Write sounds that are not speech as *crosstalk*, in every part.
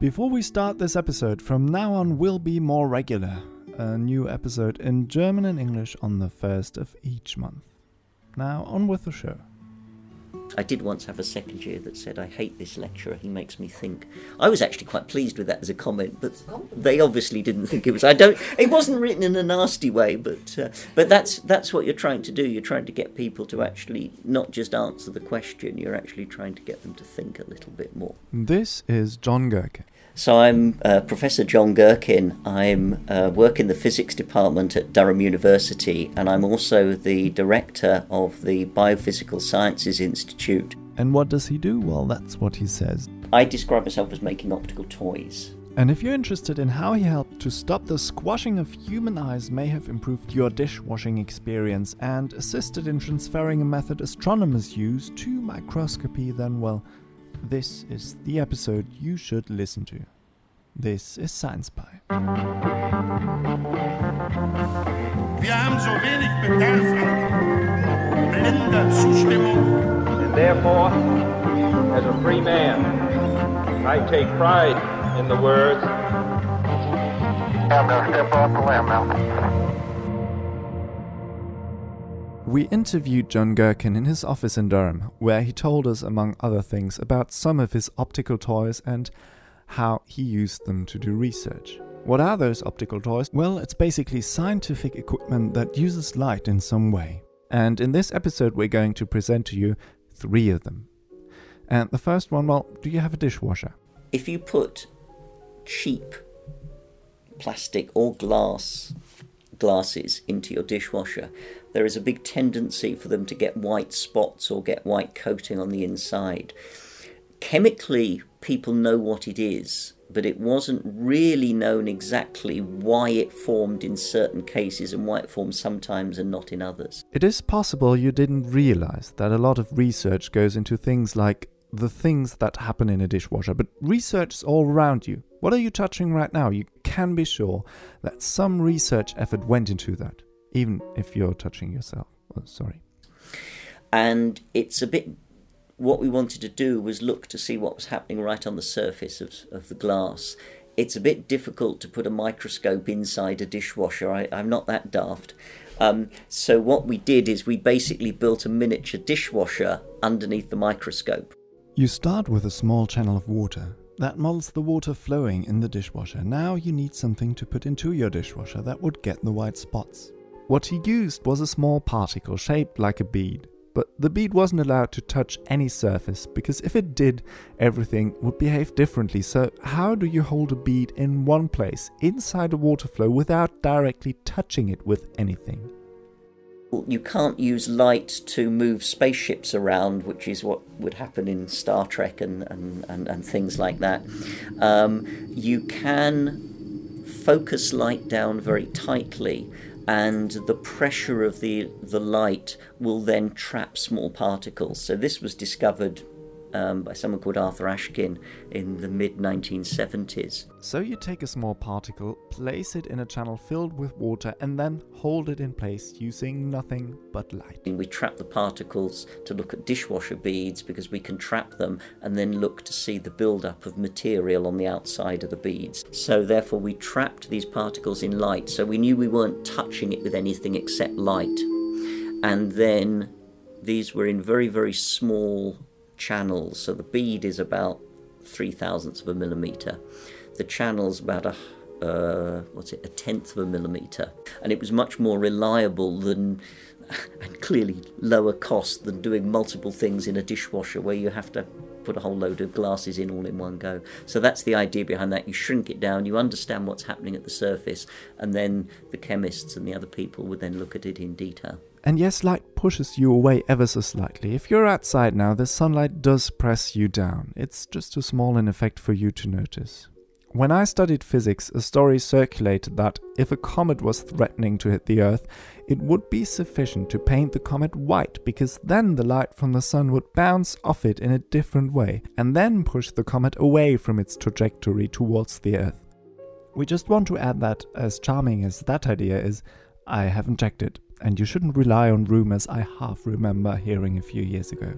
Before we start this episode, from now on will be more regular. A new episode in German and English on the first of each month. Now, on with the show. I did once have a second year that said, I hate this lecturer, he makes me think. I was actually quite pleased with that as a comment, but they obviously didn't think it was. I don't, it wasn't written in a nasty way, but, uh, but that's, that's what you're trying to do. You're trying to get people to actually not just answer the question, you're actually trying to get them to think a little bit more. This is John Girkin. So I'm uh, Professor John Girkin. I'm uh, work in the physics department at Durham University, and I'm also the director of the Biophysical Sciences Institute. And what does he do? Well, that's what he says. I describe myself as making optical toys. And if you're interested in how he helped to stop the squashing of human eyes may have improved your dishwashing experience and assisted in transferring a method astronomers use to microscopy, then well, this is the episode you should listen to. This is Science Pie. Wir haben so wenig Bedarf an blinder Zustimmung. And therefore, as a free man, I take pride in the words, I'm gonna step off the limb now. We interviewed John Girkin in his office in Durham, where he told us, among other things, about some of his optical toys and how he used them to do research. What are those optical toys? Well, it's basically scientific equipment that uses light in some way. And in this episode, we're going to present to you three of them. And the first one, well, do you have a dishwasher? If you put cheap plastic or glass glasses into your dishwasher, there is a big tendency for them to get white spots or get white coating on the inside. Chemically, people know what it is, but it wasn't really known exactly why it formed in certain cases and why it forms sometimes and not in others. It is possible you didn't realize that a lot of research goes into things like the things that happen in a dishwasher, but research is all around you. What are you touching right now? You can be sure that some research effort went into that, even if you're touching yourself. Oh, sorry. And it's a bit what we wanted to do was look to see what was happening right on the surface of, of the glass. It's a bit difficult to put a microscope inside a dishwasher. I, I'm not that daft. Um, so what we did is we basically built a miniature dishwasher underneath the microscope. You start with a small channel of water. That models the water flowing in the dishwasher. Now you need something to put into your dishwasher that would get the white spots. What he used was a small particle shaped like a bead. But the bead wasn't allowed to touch any surface because if it did, everything would behave differently. So, how do you hold a bead in one place inside a water flow without directly touching it with anything? You can't use light to move spaceships around, which is what would happen in Star Trek and, and, and, and things like that. Um, you can focus light down very tightly and the pressure of the, the light will then trap small particles. So this was discovered um, by someone called Arthur Ashkin in the mid 1970s. So you take a small particle, place it in a channel filled with water, and then hold it in place using nothing but light. We trap the particles to look at dishwasher beads because we can trap them and then look to see the buildup of material on the outside of the beads. So therefore, we trapped these particles in light, so we knew we weren't touching it with anything except light. And then these were in very, very small channels. So the bead is about three thousandths of a millimeter. The channel's about a uh, what's it, a tenth of a millimeter, and it was much more reliable than, *laughs* and clearly lower cost than doing multiple things in a dishwasher where you have to put a whole load of glasses in all in one go. So that's the idea behind that. You shrink it down, you understand what's happening at the surface, and then the chemists and the other people would then look at it in detail. And yes, light pushes you away ever so slightly. If you're outside now, the sunlight does press you down. It's just too small an effect for you to notice. When I studied physics, a story circulated that if a comet was threatening to hit the Earth, it would be sufficient to paint the comet white because then the light from the sun would bounce off it in a different way and then push the comet away from its trajectory towards the Earth. We just want to add that, as charming as that idea is, I haven't checked it, and you shouldn't rely on rumors I half remember hearing a few years ago.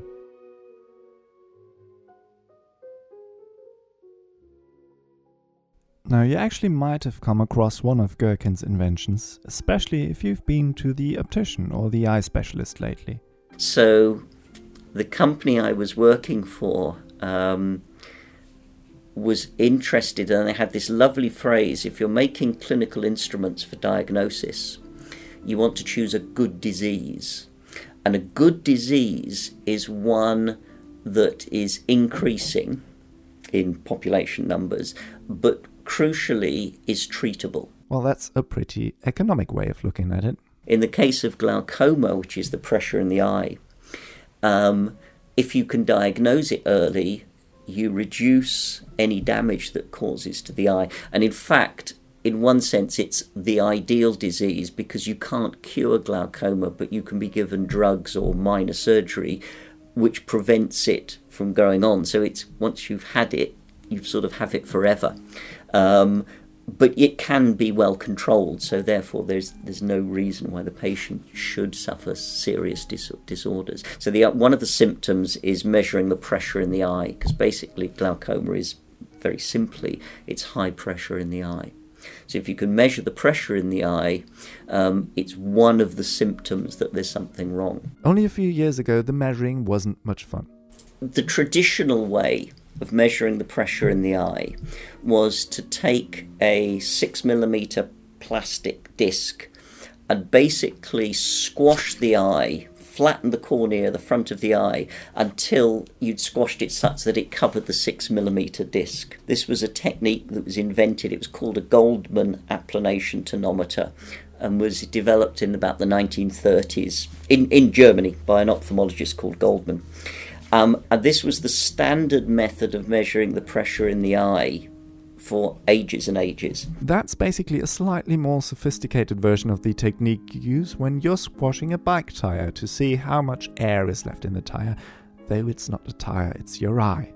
Now, you actually might have come across one of Girkin's inventions, especially if you've been to the optician or the eye specialist lately. So, the company I was working for um, was interested, and they had this lovely phrase if you're making clinical instruments for diagnosis, you want to choose a good disease. And a good disease is one that is increasing in population numbers, but crucially is treatable. Well, that's a pretty economic way of looking at it. In the case of glaucoma, which is the pressure in the eye, um, if you can diagnose it early, you reduce any damage that causes to the eye. And in fact, in one sense, it's the ideal disease because you can't cure glaucoma, but you can be given drugs or minor surgery which prevents it from going on. So it's once you've had it, you sort of have it forever. Um, but it can be well controlled, so therefore there's there's no reason why the patient should suffer serious dis- disorders. So the one of the symptoms is measuring the pressure in the eye, because basically glaucoma is very simply it's high pressure in the eye. So if you can measure the pressure in the eye, um, it's one of the symptoms that there's something wrong. Only a few years ago, the measuring wasn't much fun. The traditional way of measuring the pressure in the eye was to take a six millimeter plastic disc and basically squash the eye, flatten the cornea, the front of the eye, until you'd squashed it such that it covered the six millimeter disc. This was a technique that was invented. It was called a Goldmann applanation tonometer and was developed in about the 1930s in, in Germany by an ophthalmologist called Goldmann. Um, and this was the standard method of measuring the pressure in the eye for ages and ages. That's basically a slightly more sophisticated version of the technique you use when you're squashing a bike tire to see how much air is left in the tire, though it's not the tire, it's your eye.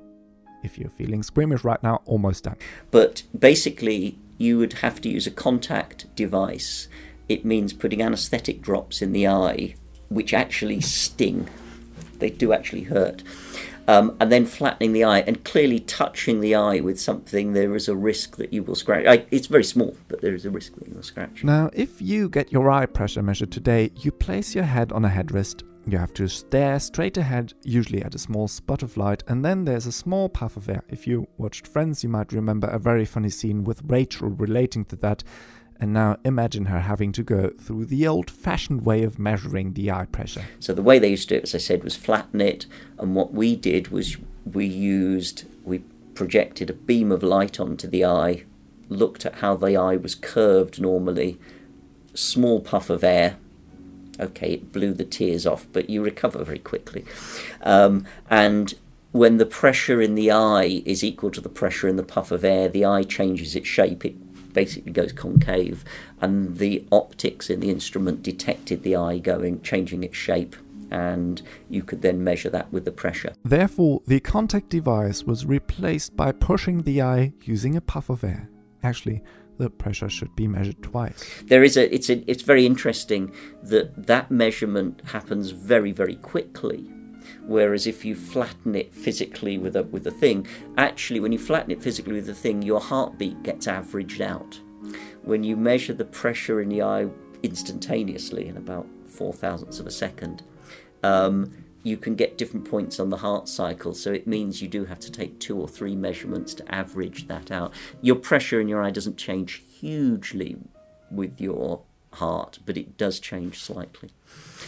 If you're feeling squeamish right now, almost done. But basically, you would have to use a contact device. It means putting anesthetic drops in the eye, which actually sting they do actually hurt. Um, and then flattening the eye and clearly touching the eye with something, there is a risk that you will scratch. I, it's very small, but there is a risk that you will scratch. Now, if you get your eye pressure measured today, you place your head on a headrest. You have to stare straight ahead, usually at a small spot of light, and then there's a small puff of air. If you watched Friends, you might remember a very funny scene with Rachel relating to that. And now imagine her having to go through the old fashioned way of measuring the eye pressure. So the way they used to do it, as I said, was flatten it. And what we did was we used, we projected a beam of light onto the eye, looked at how the eye was curved normally, small puff of air. Okay, it blew the tears off, but you recover very quickly. Um, and when the pressure in the eye is equal to the pressure in the puff of air, the eye changes its shape. It basically goes concave, and the optics in the instrument detected the eye going, changing its shape, and you could then measure that with the pressure. Therefore, the contact device was replaced by pushing the eye using a puff of air. Actually, the pressure should be measured twice. There is a it's a, it's very interesting that that measurement happens very very quickly Whereas if you flatten it physically with a with a thing, actually when you flatten it physically with the thing, your heartbeat gets averaged out. When you measure the pressure in the eye instantaneously in about four thousandths of a second, um, you can get different points on the heart cycle. So it means you do have to take two or three measurements to average that out. Your pressure in your eye doesn't change hugely with your heart, but it does change slightly.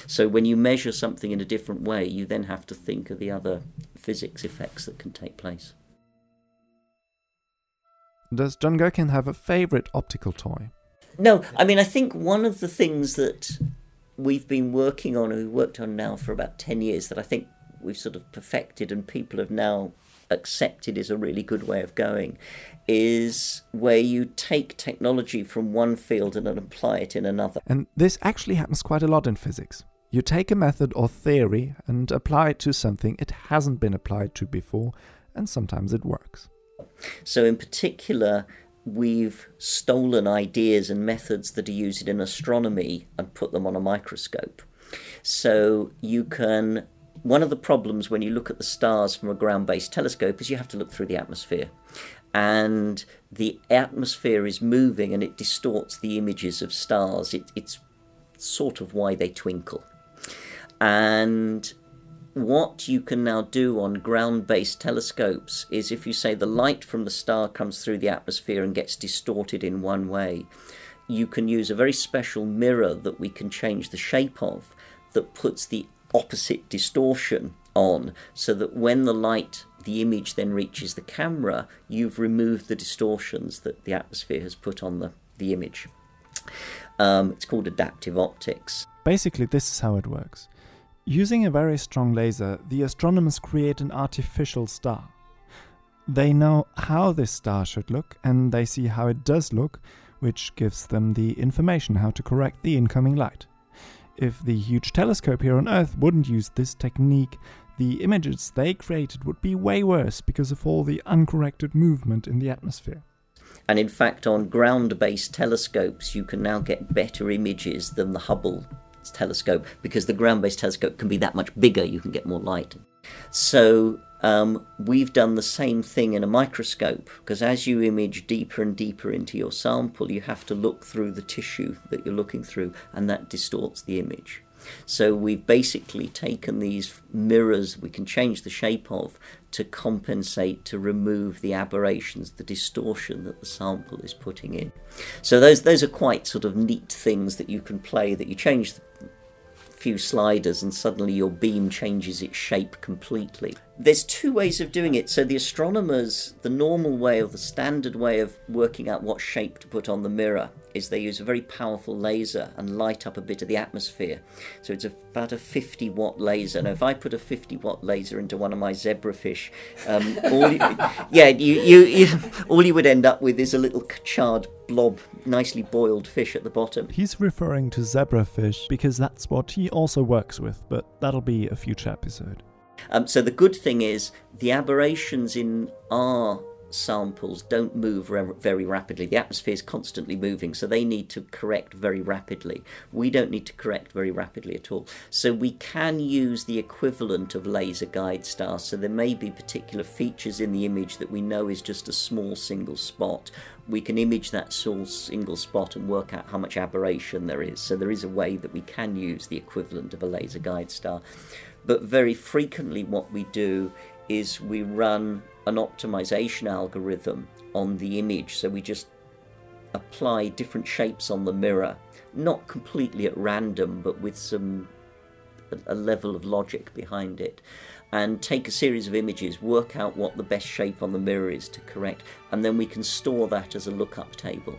So when you measure something in a different way, you then have to think of the other physics effects that can take place. Does John Girkin have a favorite optical toy? No, I mean, I think one of the things that we've been working on, and we've worked on now for about 10 years, that I think we've sort of perfected and people have now accepted is a really good way of going, is where you take technology from one field and then apply it in another. And this actually happens quite a lot in physics. You take a method or theory and apply it to something it hasn't been applied to before, and sometimes it works. So, in particular, we've stolen ideas and methods that are used in astronomy and put them on a microscope. So, you can one of the problems when you look at the stars from a ground based telescope is you have to look through the atmosphere. And the atmosphere is moving and it distorts the images of stars. It, it's sort of why they twinkle. And what you can now do on ground based telescopes is if you say the light from the star comes through the atmosphere and gets distorted in one way, you can use a very special mirror that we can change the shape of that puts the opposite distortion on so that when the light the image then reaches the camera you've removed the distortions that the atmosphere has put on the, the image um, it's called adaptive optics Basically, this is how it works. Using a very strong laser, the astronomers create an artificial star. They know how this star should look, and they see how it does look, which gives them the information how to correct the incoming light. If the huge telescope here on Earth wouldn't use this technique, the images they created would be way worse because of all the uncorrected movement in the atmosphere. and in fact on ground based telescopes you can now get better images than the Hubble telescope because the ground based telescope can be that much bigger you can get more light. So um, we've done the same thing in a microscope because as you image deeper and deeper into your sample you have to look through the tissue that you're looking through and that distorts the image so we've basically taken these mirrors we can change the shape of to compensate to remove the aberrations, the distortion that the sample is putting in. So those those are quite sort of neat things that you can play that you change the few sliders and suddenly your beam changes its shape completely. There's two ways of doing it. So the astronomers, the normal way or the standard way of working out what shape to put on the mirror is they use a very powerful laser and light up a bit of the atmosphere. So it's about a 50 watt laser. Now, if I put a 50 watt laser into one of my zebrafish, um, all you, *laughs* yeah, you, you, you, all you would end up with is a little charred blob, nicely boiled fish at the bottom. He's referring to zebrafish because that's what he also works with, but that'll be a future episode. Um, so the good thing is the aberrations in our samples don't move re- very rapidly. The atmosphere is constantly moving, so they need to correct very rapidly. We don't need to correct very rapidly at all. So we can use the equivalent of laser guide stars. So there may be particular features in the image that we know is just a small single spot. We can image that small single spot and work out how much aberration there is. So there is a way that we can use the equivalent of a laser guide star. But very frequently, what we do is we run an optimization algorithm on the image. So we just apply different shapes on the mirror, not completely at random, but with some a level of logic behind it. And take a series of images, work out what the best shape on the mirror is to correct, and then we can store that as a lookup table.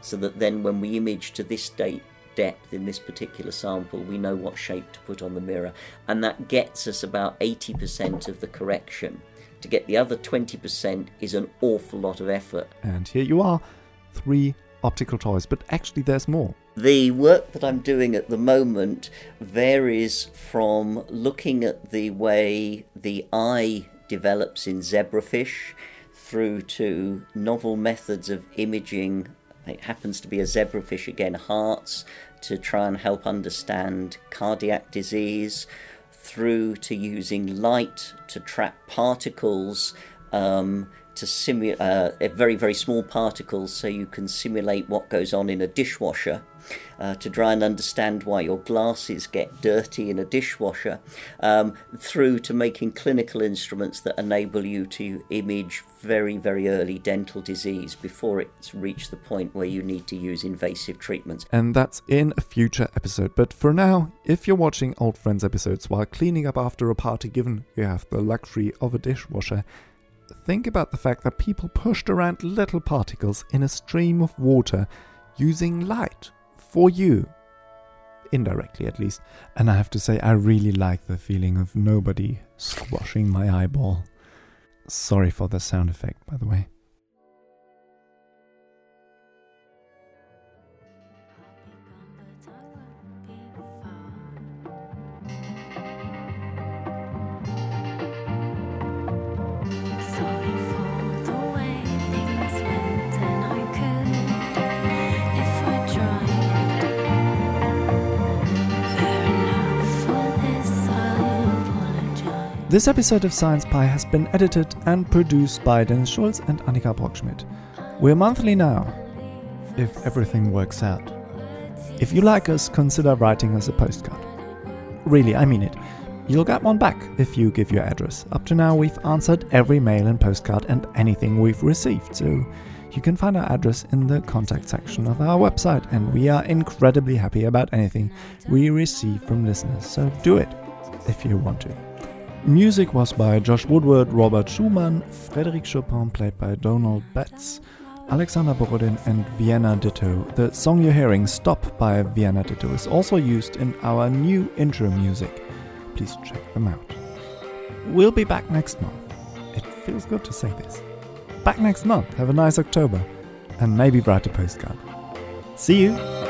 So that then when we image to this date depth in this particular sample, we know what shape to put on the mirror, and that gets us about 80% of the correction. To get the other 20% is an awful lot of effort. And here you are, three optical toys, but actually there's more. The work that I'm doing at the moment varies from looking at the way the eye develops in zebrafish through to novel methods of imaging. It happens to be a zebrafish again, hearts, to try and help understand cardiac disease, through to using light to trap particles. Um, to simulate uh, very very small particles so you can simulate what goes on in a dishwasher uh, to try and understand why your glasses get dirty in a dishwasher um, through to making clinical instruments that enable you to image very very early dental disease before it's reached the point where you need to use invasive treatments And that's in a future episode. But for now, if you're watching Old Friends episodes while cleaning up after a party, given you have the luxury of a dishwasher, think about the fact that people pushed around little particles in a stream of water using light for you. Indirectly, at least. And I have to say, I really like the feeling of nobody squashing my eyeball. Sorry for the sound effect, by the way. This episode of Science Pie has been edited and produced by Dennis Schulz and Annika Brockschmidt. We're monthly now, if everything works out. If you like us, consider writing us a postcard. Really, I mean it. You'll get one back if you give your address. Up to now, we've answered every mail and postcard and anything we've received, so you can find our address in the contact section of our website, and we are incredibly happy about anything we receive from listeners, so do it if you want to. Music was by Josh Woodward, Robert Schumann, Frédéric Chopin, played by Donald Betts, Alexander Borodin, and Vienna Ditto. The song you're hearing, Stop by Vienna Ditto, is also used in our new intro music. Please check them out. We'll be back next month. It feels good to say this. Back next month. Have a nice October. And maybe write a postcard. See you!